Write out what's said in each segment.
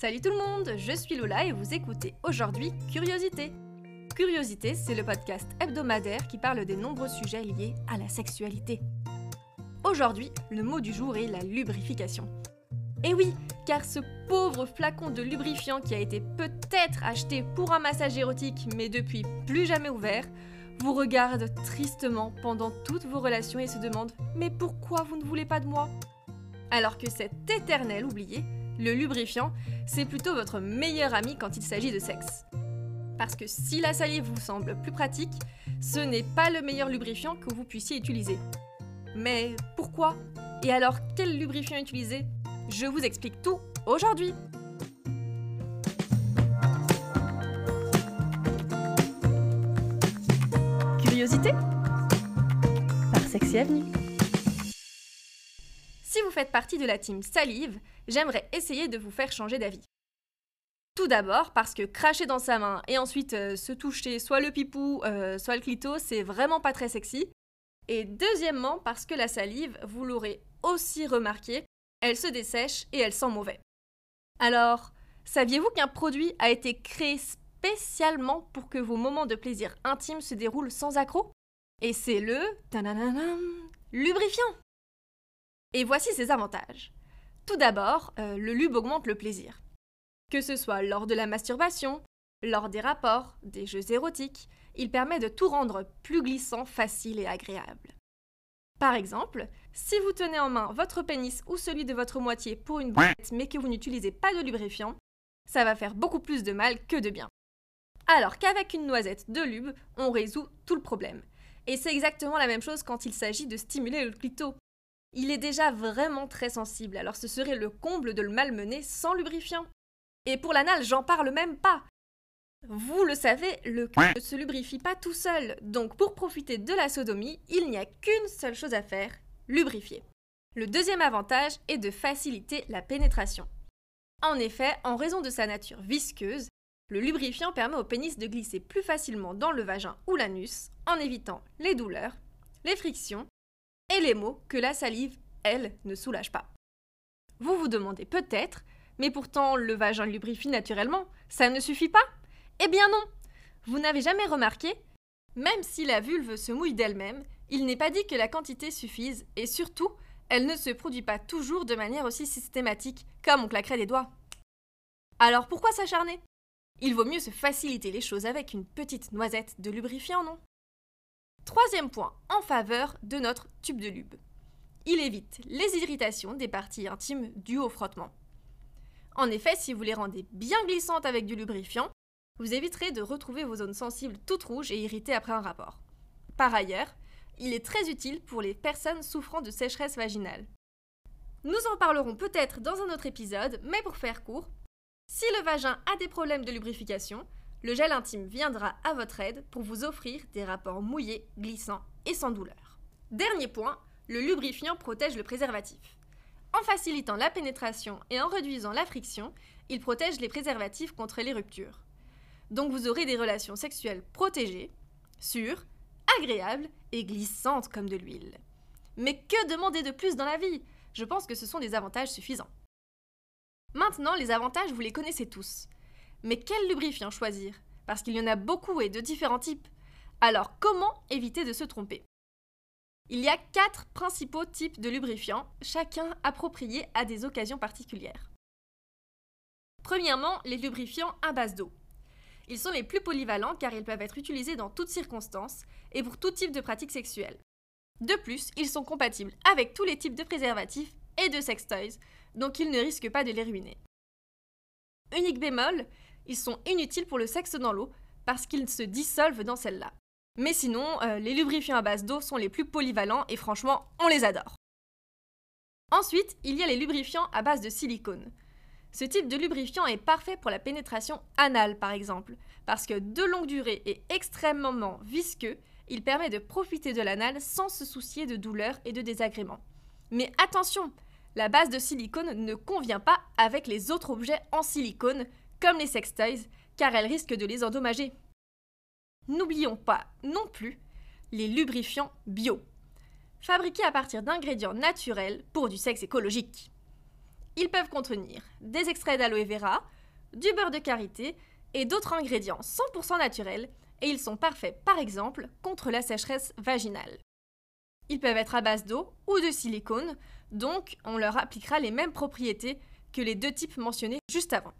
Salut tout le monde, je suis Lola et vous écoutez aujourd'hui Curiosité. Curiosité, c'est le podcast hebdomadaire qui parle des nombreux sujets liés à la sexualité. Aujourd'hui, le mot du jour est la lubrification. Et oui, car ce pauvre flacon de lubrifiant qui a été peut-être acheté pour un massage érotique mais depuis plus jamais ouvert, vous regarde tristement pendant toutes vos relations et se demande Mais pourquoi vous ne voulez pas de moi? Alors que cet éternel oublié le lubrifiant, c'est plutôt votre meilleur ami quand il s'agit de sexe. Parce que si la salive vous semble plus pratique, ce n'est pas le meilleur lubrifiant que vous puissiez utiliser. Mais pourquoi? Et alors quel lubrifiant utiliser? Je vous explique tout aujourd'hui. Curiosité? Par Sexy Avenue si vous faites partie de la team salive, j'aimerais essayer de vous faire changer d'avis. Tout d'abord parce que cracher dans sa main et ensuite euh, se toucher soit le pipou, euh, soit le clito, c'est vraiment pas très sexy. Et deuxièmement parce que la salive, vous l'aurez aussi remarqué, elle se dessèche et elle sent mauvais. Alors, saviez-vous qu'un produit a été créé spécialement pour que vos moments de plaisir intime se déroulent sans accroc? Et c'est le lubrifiant et voici ses avantages. Tout d'abord, euh, le lube augmente le plaisir. Que ce soit lors de la masturbation, lors des rapports, des jeux érotiques, il permet de tout rendre plus glissant, facile et agréable. Par exemple, si vous tenez en main votre pénis ou celui de votre moitié pour une bête mais que vous n'utilisez pas de lubrifiant, ça va faire beaucoup plus de mal que de bien. Alors qu'avec une noisette de lube, on résout tout le problème. Et c'est exactement la même chose quand il s'agit de stimuler le clito. Il est déjà vraiment très sensible, alors ce serait le comble de le malmener sans lubrifiant. Et pour l'anal, j'en parle même pas. Vous le savez, le cul ne se lubrifie pas tout seul, donc pour profiter de la sodomie, il n'y a qu'une seule chose à faire, lubrifier. Le deuxième avantage est de faciliter la pénétration. En effet, en raison de sa nature visqueuse, le lubrifiant permet au pénis de glisser plus facilement dans le vagin ou l'anus en évitant les douleurs, les frictions et les mots que la salive, elle, ne soulage pas. Vous vous demandez peut-être, mais pourtant le vagin lubrifie naturellement, ça ne suffit pas? Eh bien non Vous n'avez jamais remarqué Même si la vulve se mouille d'elle-même, il n'est pas dit que la quantité suffise, et surtout, elle ne se produit pas toujours de manière aussi systématique, comme on claquerait des doigts. Alors pourquoi s'acharner? Il vaut mieux se faciliter les choses avec une petite noisette de lubrifiant, non? Troisième point en faveur de notre tube de lube. Il évite les irritations des parties intimes dues au frottement. En effet, si vous les rendez bien glissantes avec du lubrifiant, vous éviterez de retrouver vos zones sensibles toutes rouges et irritées après un rapport. Par ailleurs, il est très utile pour les personnes souffrant de sécheresse vaginale. Nous en parlerons peut-être dans un autre épisode, mais pour faire court, si le vagin a des problèmes de lubrification, le gel intime viendra à votre aide pour vous offrir des rapports mouillés, glissants et sans douleur. Dernier point, le lubrifiant protège le préservatif. En facilitant la pénétration et en réduisant la friction, il protège les préservatifs contre les ruptures. Donc vous aurez des relations sexuelles protégées, sûres, agréables et glissantes comme de l'huile. Mais que demander de plus dans la vie? Je pense que ce sont des avantages suffisants. Maintenant, les avantages, vous les connaissez tous. Mais quel lubrifiant choisir? Parce qu'il y en a beaucoup et de différents types. Alors comment éviter de se tromper? Il y a quatre principaux types de lubrifiants, chacun approprié à des occasions particulières. Premièrement, les lubrifiants à base d'eau. Ils sont les plus polyvalents car ils peuvent être utilisés dans toutes circonstances et pour tout type de pratique sexuelle. De plus, ils sont compatibles avec tous les types de préservatifs et de sextoys, donc ils ne risquent pas de les ruiner. Unique bémol, ils sont inutiles pour le sexe dans l'eau parce qu'ils se dissolvent dans celle-là. Mais sinon, euh, les lubrifiants à base d'eau sont les plus polyvalents et franchement, on les adore. Ensuite, il y a les lubrifiants à base de silicone. Ce type de lubrifiant est parfait pour la pénétration anale par exemple, parce que de longue durée et extrêmement visqueux, il permet de profiter de l'anal sans se soucier de douleurs et de désagréments. Mais attention, la base de silicone ne convient pas avec les autres objets en silicone comme les sextoys, car elles risquent de les endommager. N'oublions pas non plus les lubrifiants bio, fabriqués à partir d'ingrédients naturels pour du sexe écologique. Ils peuvent contenir des extraits d'aloe vera, du beurre de karité et d'autres ingrédients 100% naturels et ils sont parfaits par exemple contre la sécheresse vaginale. Ils peuvent être à base d'eau ou de silicone, donc on leur appliquera les mêmes propriétés que les deux types mentionnés juste avant.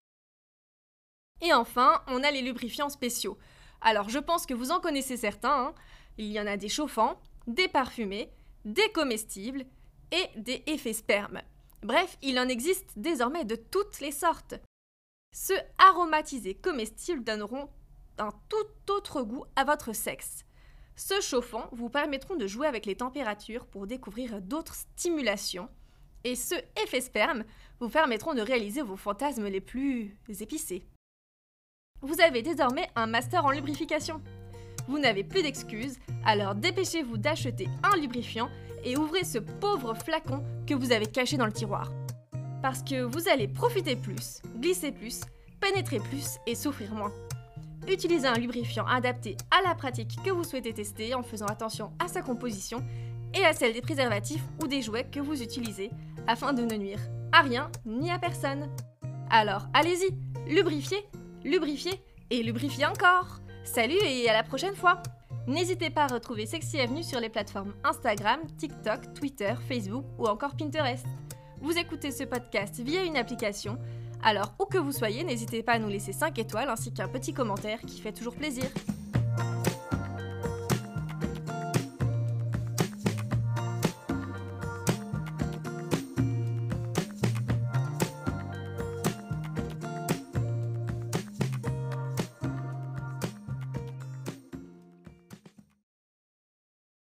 Et enfin, on a les lubrifiants spéciaux. Alors je pense que vous en connaissez certains. Hein. Il y en a des chauffants, des parfumés, des comestibles et des effets sperme. Bref, il en existe désormais de toutes les sortes. Ceux aromatisés comestibles donneront un tout autre goût à votre sexe. Ceux chauffants vous permettront de jouer avec les températures pour découvrir d'autres stimulations. Et ceux effets sperme vous permettront de réaliser vos fantasmes les plus épicés. Vous avez désormais un master en lubrification. Vous n'avez plus d'excuses, alors dépêchez-vous d'acheter un lubrifiant et ouvrez ce pauvre flacon que vous avez caché dans le tiroir. Parce que vous allez profiter plus, glisser plus, pénétrer plus et souffrir moins. Utilisez un lubrifiant adapté à la pratique que vous souhaitez tester en faisant attention à sa composition et à celle des préservatifs ou des jouets que vous utilisez afin de ne nuire à rien ni à personne. Alors allez-y, lubrifiez, lubrifiez et lubrifiez encore. Salut et à la prochaine fois N'hésitez pas à retrouver Sexy Avenue sur les plateformes Instagram, TikTok, Twitter, Facebook ou encore Pinterest. Vous écoutez ce podcast via une application, alors où que vous soyez, n'hésitez pas à nous laisser 5 étoiles ainsi qu'un petit commentaire qui fait toujours plaisir.